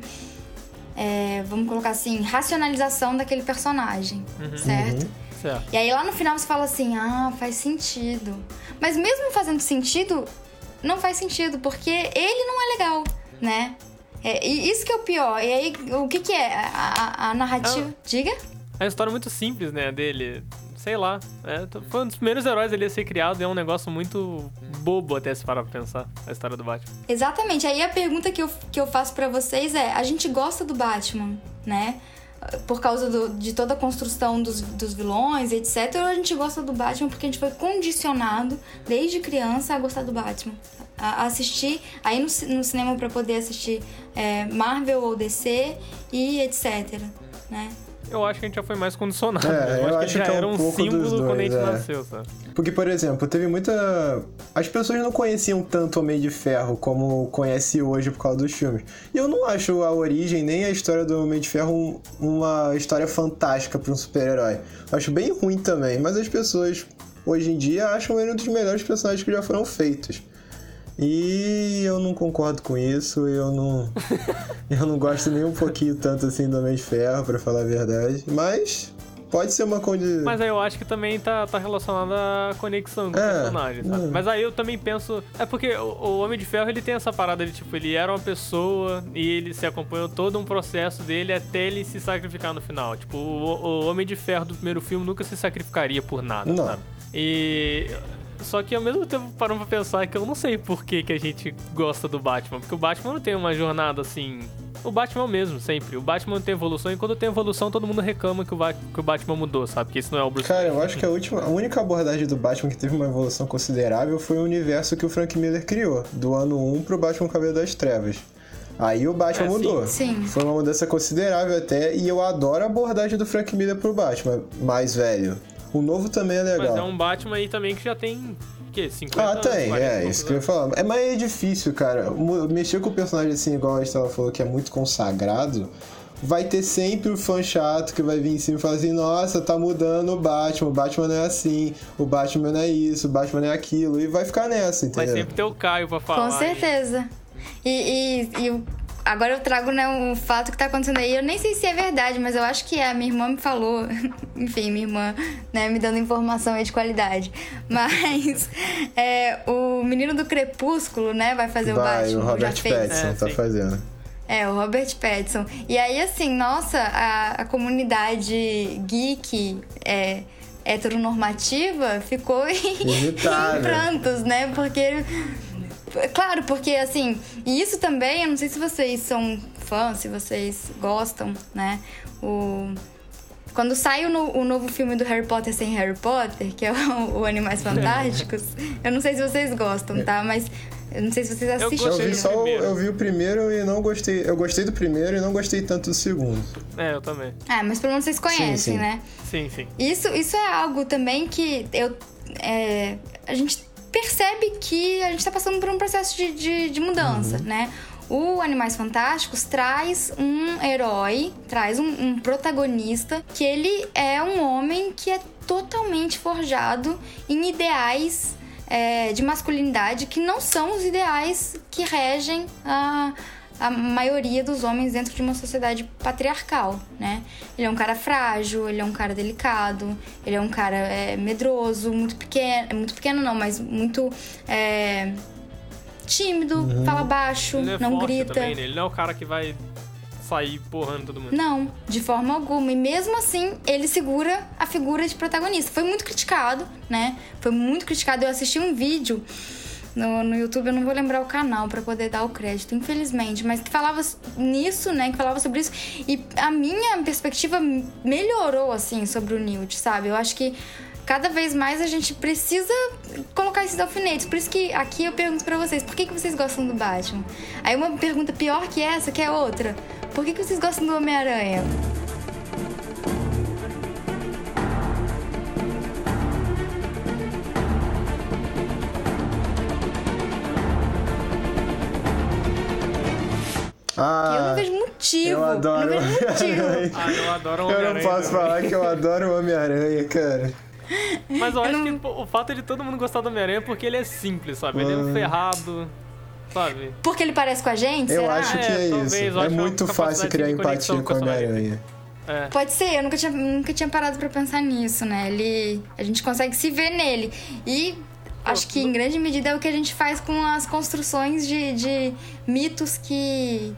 é, vamos colocar assim, racionalização daquele personagem, certo?
Certo.
E aí lá no final você fala assim, ah, faz sentido. Mas mesmo fazendo sentido, não faz sentido, porque ele não é legal, né? É, e isso que é o pior. E aí, o que que é? A, a- a narrativa... Diga?
É uma história muito simples, né, dele. Sei lá. É, foi um dos primeiros heróis ali a ser criado e é um negócio muito bobo até se parar pra pensar, a história do Batman.
Exatamente. Aí a pergunta que eu, que eu faço pra vocês é: a gente gosta do Batman, né? Por causa do- de toda a construção dos, dos vilões, etc. Ou a gente gosta do Batman porque a gente foi condicionado desde criança a gostar do Batman? A, a assistir, aí no, no cinema pra poder assistir é, Marvel ou DC e etc. Né?
Eu acho que a gente já foi mais condicionado.
É,
né?
eu
acho que
acho
já
que é um
era um símbolo quando a
dois,
gente
é.
nasceu, sabe?
Porque, por exemplo, teve muita. As pessoas não conheciam tanto Homem de Ferro como conhece hoje por causa dos filmes. E eu não acho a origem nem a história do Homem de Ferro um- uma história fantástica para um super-herói. Eu Acho bem ruim também, mas as pessoas hoje em dia acham ele um dos melhores personagens que já foram feitos. E eu não concordo com isso, eu não. *laughs* eu não gosto nem um pouquinho tanto assim do Homem de Ferro, pra falar a verdade. Mas pode ser uma condição.
Mas aí eu acho que também tá, tá relacionado à conexão com o
É,
personagem, sabe?
é.
Mas aí eu também penso. É porque o, o Homem de Ferro ele tem essa parada de tipo, ele era uma pessoa e ele se acompanhou todo um processo dele até ele se sacrificar no final. Tipo, o, o Homem de Ferro do primeiro filme nunca se sacrificaria por nada,
Não.
sabe? E. Só que ao mesmo tempo parando pra pensar que eu não sei por que, que a gente gosta do Batman. Porque o Batman não tem uma jornada assim. O Batman é o mesmo, sempre. O Batman não tem evolução, e quando tem evolução, todo mundo reclama que o, Ba- que o Batman mudou, sabe? Que isso não é o Bruce
Cara, eu acho que a, última, a única abordagem do Batman que teve uma evolução considerável foi o universo que o Frank Miller criou, do ano 1 pro Batman Cabelo das Trevas. Aí o Batman
É, sim.
mudou.
Sim.
Foi uma mudança considerável até, e eu adoro a abordagem do Frank Miller pro Batman, mais velho. O novo também é legal.
Mas é um Batman aí também que já tem, o quê? 50
Ah,
anos?
tem,
40 e
é, isso que eu ia
anos.
falar. É, mas é difícil, cara. Mexer com o personagem assim, igual a Estela falou, que é muito consagrado, vai ter sempre o fã chato que vai vir em cima e falar assim: nossa, tá mudando o Batman, o Batman não é assim, o Batman não é isso, o Batman não é aquilo, e vai ficar nessa,
Vai
entendeu?
sempre ter o Caio pra falar.
Com certeza. E, e- e o- agora eu trago né, o fato que tá acontecendo aí. Eu nem sei se é verdade, mas eu acho que é. Minha irmã me falou. *laughs* Enfim, minha irmã, né, me dando informação aí de qualidade. *laughs* Mas é, o menino do Crepúsculo, né, vai fazer o
Vai,
Batman.
o
já
Robert
fez.
Pattinson
É,
tá fazendo.
É, o Robert Pattinson. E aí, assim, nossa, a, a comunidade geek é, heteronormativa ficou em, *laughs* em prantos, né? Porque. Claro, porque assim, e isso também, eu não sei se vocês são fãs, se vocês gostam, né? O. Quando sai o, no- o novo filme do Harry Potter sem Harry Potter, que é o, o Animais Fantásticos, *laughs* eu não sei se vocês gostam, tá? Mas eu não sei se vocês
Eu
assistiram.
Eu
gostei
vi só o,
primeiro.
eu vi o primeiro e não gostei. Eu gostei do primeiro e não gostei tanto do segundo.
É, eu também.
Ah, mas pelo menos vocês conhecem,
sim.
né?
Sim, sim.
Isso, isso é algo também que eu. é, a gente percebe que a gente tá passando por um processo de, de, de mudança, né? O Animais Fantásticos traz um herói, traz um, um protagonista que ele é um homem que é totalmente forjado em ideais é, de masculinidade que não são os ideais que regem a, a maioria dos homens dentro de uma sociedade patriarcal, né? Ele é um cara frágil, ele é um cara delicado, ele é um cara é, medroso, muito pequeno, muito pequeno não, mas muito é, tímido, fala baixo,
Ele é
não
forte
grita.
também, né? Ele não é o cara que vai sair porrando todo mundo.
Não, de forma alguma. E mesmo assim, ele segura a figura de protagonista. Foi muito criticado, né? Foi muito criticado. Eu assisti um vídeo no, no YouTube, eu não vou lembrar o canal pra poder dar o crédito, infelizmente, mas que falava nisso, né? Que falava sobre isso. E a minha perspectiva melhorou, assim, sobre o Newt, sabe? Eu acho que cada vez mais a gente precisa colocar esses alfinetes. Por isso que aqui eu pergunto pra vocês, por que, que vocês gostam do Batman? Aí uma pergunta pior que essa, que é outra. Por que, que vocês gostam do Homem-Aranha? Eu
Ah,
não vejo motivo.
eu adoro
não vejo motivo.
Homem-Aranha.
Ah, eu adoro o
Eu não
Homem-Aranha
posso
também.
falar que eu adoro o Homem-Aranha, cara.
Mas eu acho
não-
que o fato de todo mundo gostar do Homem-Aranha é porque ele é simples, sabe? Ele é um
Ah.
ferrado, sabe?
Porque ele parece com a gente?
Eu
será?
acho que
É,
é, isso.
eu
É
acho
muito fácil criar empatia
com o.
Homem-Aranha.
É.
Pode ser, eu nunca tinha, nunca tinha parado pra pensar nisso, né? Ele, a gente consegue se ver nele. E acho que em grande medida é o que a gente faz com as construções de, de mitos que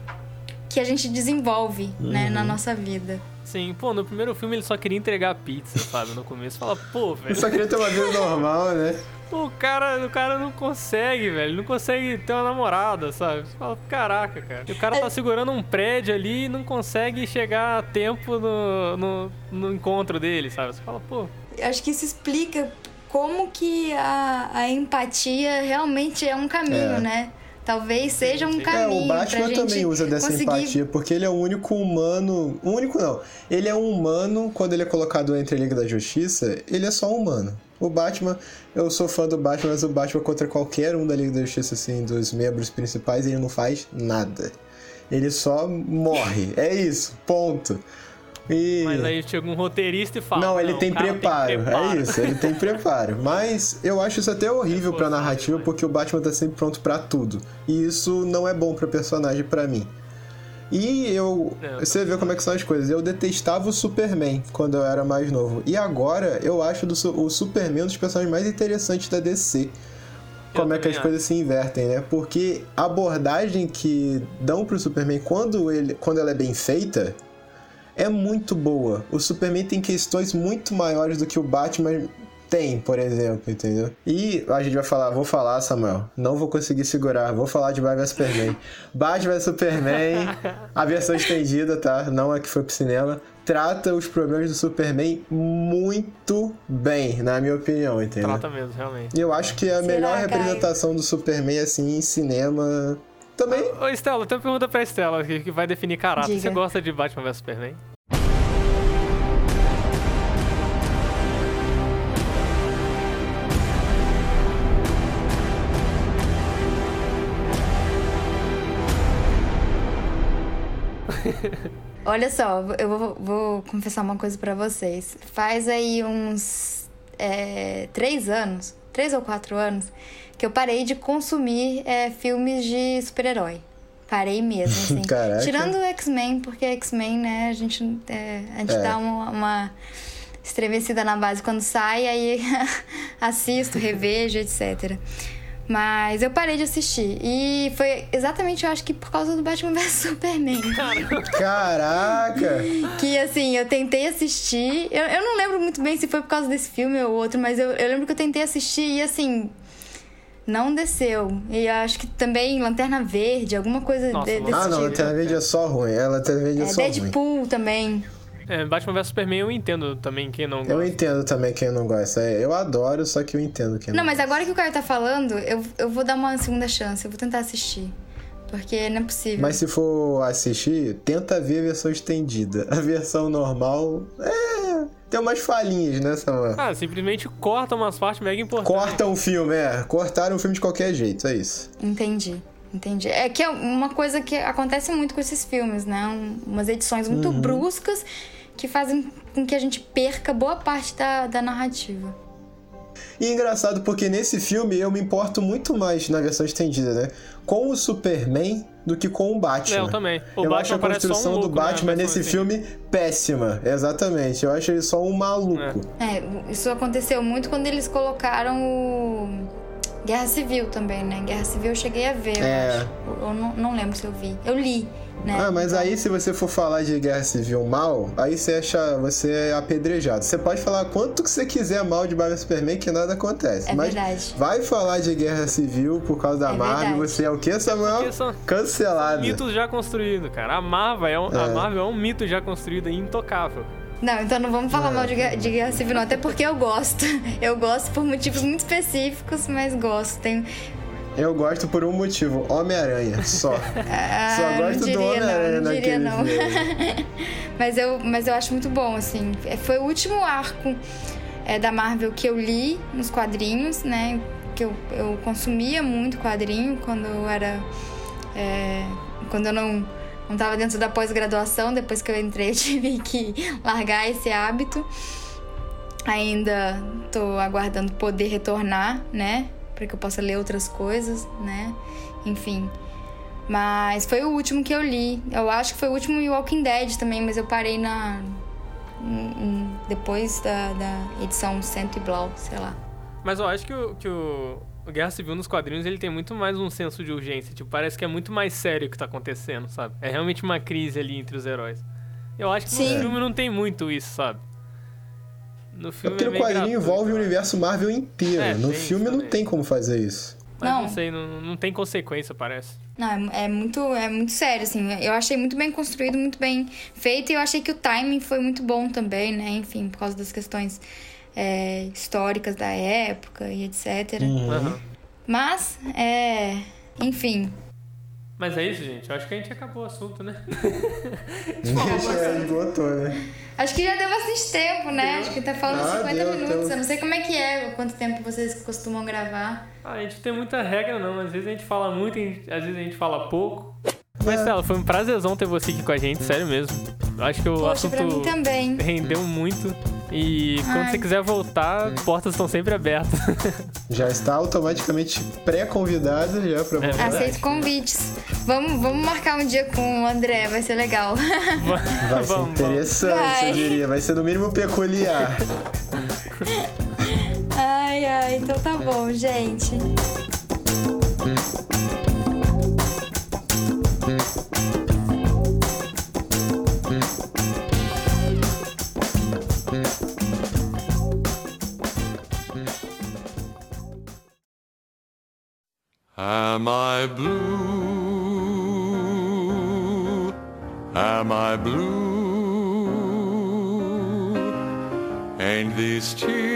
que a gente desenvolve, né,
Uhum.
na nossa vida.
Sim, pô, no primeiro filme ele só queria entregar pizza, sabe? No começo. Fala, pô, *laughs* velho.
Eu só queria ter uma vida normal, né?
Pô, o cara, o cara não consegue, velho. Não consegue ter uma namorada, sabe? Você fala, caraca, cara. E o cara tá segurando um prédio ali e não consegue chegar a tempo no, no, no encontro dele, sabe? Você fala, pô.
Eu acho que isso explica como que a, a empatia realmente é um caminho,
É.
né? Talvez seja um
sim.
É,
caminho
o Batman
gente
também usa dessa
conseguir...
empatia, porque ele é o único humano. O único não. Ele é um humano, quando ele é colocado entre a Liga da Justiça, ele é só um humano. O Batman, eu sou fã do Batman, mas o Batman contra qualquer um da Liga da Justiça, assim, dos membros principais, ele não faz nada. Ele só morre. É isso, ponto. E...
Mas aí chega um roteirista e fala.
Não, ele tem
o cara
preparo,
preparo.
é isso, ele tem preparo. Mas eu acho isso até horrível pra
forçado
narrativa,
demais.
porque o Batman tá sempre pronto pra tudo. E isso não é bom pro personagem pra mim. E eu.
É,
você vê como é que são as coisas. Eu detestava o Superman quando eu era mais novo. E agora eu acho do o Superman um dos personagens mais interessantes da DC. Como é que as
acho.
coisas se invertem, né? Porque a abordagem que dão pro Superman quando, ele, quando ela é bem feita é muito boa. O Superman tem questões muito maiores do que o Batman tem, por exemplo, entendeu? E a gente vai falar, vou falar, Samuel, não vou conseguir segurar, vou falar de Batman vs Superman. *laughs* Batman vs Superman, a versão estendida, tá? Não a que foi pro cinema, trata os problemas do Superman muito bem, na minha opinião, entendeu?
Trata mesmo, realmente.
E eu acho que a
Será,
melhor
Caio?
representação do Superman, assim, em cinema. Também.
Ô, Estela, tem uma pergunta pra Estela que, que vai definir caráter.
Diga.
Você gosta de Batman vs Superman?
Olha só, eu vou, vou confessar uma coisa pra vocês. Faz aí uns é, três anos, três ou quatro anos, que eu parei de consumir é, filmes de super-herói. Parei mesmo, *laughs* assim.
Caraca.
Tirando o X-Men, porque X-Men, né, a gente, é, a gente
É.
dá uma, uma estremecida na base quando sai, aí *laughs* assisto, revejo, etc. Mas eu parei de assistir. E foi exatamente, eu acho que por causa do Batman vs *laughs* Superman.
Caraca!
Que assim, eu tentei assistir. Eu, eu não lembro muito bem se foi por causa desse filme ou outro, mas eu, eu lembro que eu tentei assistir e assim. Não desceu. E eu acho que também Lanterna Verde, alguma coisa
Nossa,
de- desse
Ah, não,
tipo.
Lanterna Verde é só ruim. É, Lanterna Verde é,
É,
só ruim.
Deadpool também.
É, Batman vs Superman eu entendo também quem não gosta.
Eu entendo também quem não gosta. É, Eu adoro, só que eu entendo quem não,
Não, mas agora que o Caio tá falando, eu, eu vou dar uma segunda chance. Eu vou tentar assistir. Porque não é possível.
Mas se for assistir, tenta ver a versão estendida. A versão normal é. Tem umas falhinhas, né, Samuel?
Ah, simplesmente corta umas partes mega importantes.
Corta um filme, é. Cortaram o filme de qualquer jeito, é isso.
Entendi. Entendi. É que é uma coisa que acontece muito com esses filmes, né? Um- umas edições muito
Uhum.
bruscas que fazem com que a gente perca boa parte da, da narrativa.
E é engraçado porque nesse filme eu me importo muito mais na versão estendida, né? Com o Superman do que com o Batman.
É, eu também. O
eu
Batman
acho a
só um
construção do
louco na
Batman
versão
nesse filme péssima. Exatamente. Eu acho ele só um maluco.
É, isso aconteceu muito quando eles colocaram o Guerra Civil também, né? Guerra Civil eu cheguei a ver, eu
É.
acho. Eu, eu não, não lembro se eu vi. Eu li, né?
Ah, mas aí se você for falar de guerra civil mal, aí você acha você é apedrejado. Você pode falar quanto que você quiser mal de Batman Superman que nada acontece.
É
mas
verdade.
vai falar de guerra civil por causa da
É
Marvel,
verdade.
você é o que, Samuel?
São-
Cancelado.
Mitos já construídos, cara. A Marvel é um, a
É.
Marvel é um mito já construído e intocável.
Não, então não vamos falar mal de, guerra- de Guerra Civil, não. Até porque eu gosto. *laughs* Eu gosto por motivos muito específicos, mas gosto.
Eu gosto por um motivo, Homem-Aranha, só. *laughs*
Ah,
só gosto
não
do
diria
Homem-Aranha
não, não diria não. *laughs* mas, eu, mas eu acho muito bom, assim. É, Foi o último arco é, da Marvel que eu li nos quadrinhos, né? Que eu, eu consumia muito quadrinho quando eu era. é, quando eu não, não tava dentro da pós-graduação. Depois que eu entrei, eu *laughs* tive que largar esse hábito. Ainda tô aguardando poder retornar, né? Para que eu possa ler outras coisas, né? Enfim. Mas foi o último que eu li. Eu acho que foi o último e Walking Dead também, mas eu parei na. depois da, da edição cento e blau, sei lá.
Mas eu acho que o, que o, o Guerra Civil nos quadrinhos ele tem muito mais um senso de urgência. Tipo, parece que é muito mais sério o que tá acontecendo, sabe? É realmente uma crise ali entre os heróis. Eu acho que
Sim.
no filme não tem muito isso, sabe? No
É
filme
porque
é
o quadrinho
gratuito,
envolve o
né?
universo Marvel inteiro.
É,
no filme não tem como fazer isso.
Mas não,
Não.
sei, não, não tem consequência, parece.
Não, é, é muito, é muito sério, assim. Eu achei muito bem construído, muito bem feito. E eu achei que o timing foi muito bom também, né? Enfim, por causa das questões é, históricas da época e etc.
Uhum.
Mas, é... Enfim.
Mas é isso, gente. Eu acho que a gente acabou o assunto, né? *laughs*
Já esgotou, né?
Acho que já deu bastante tempo, né? Acho que tá falando
Ah,
50
deu,
minutos.
deu.
Eu não sei como é que é, quanto tempo vocês costumam gravar.
Ah, a gente tem muita regra, não. Às vezes a gente fala muito, às vezes a gente fala pouco. Mas, Stella, foi um prazerzão ter você aqui com a gente, sério mesmo. Acho que o
Poxa,
assunto
pra mim também.
rendeu muito. E quando
Ai.
você quiser voltar, portas estão sempre abertas. *laughs*
Já está automaticamente pré-convidado já pra
É
voltar.
verdade.
Aceito convites. Vamos, vamos marcar um dia com o André, vai ser legal. *laughs*
Vai ser interessante,
Vai.
eu diria. Vai ser no mínimo peculiar.
ai, ai, então tá bom, gente.
Am I blue? Am I blue? Ain't these tears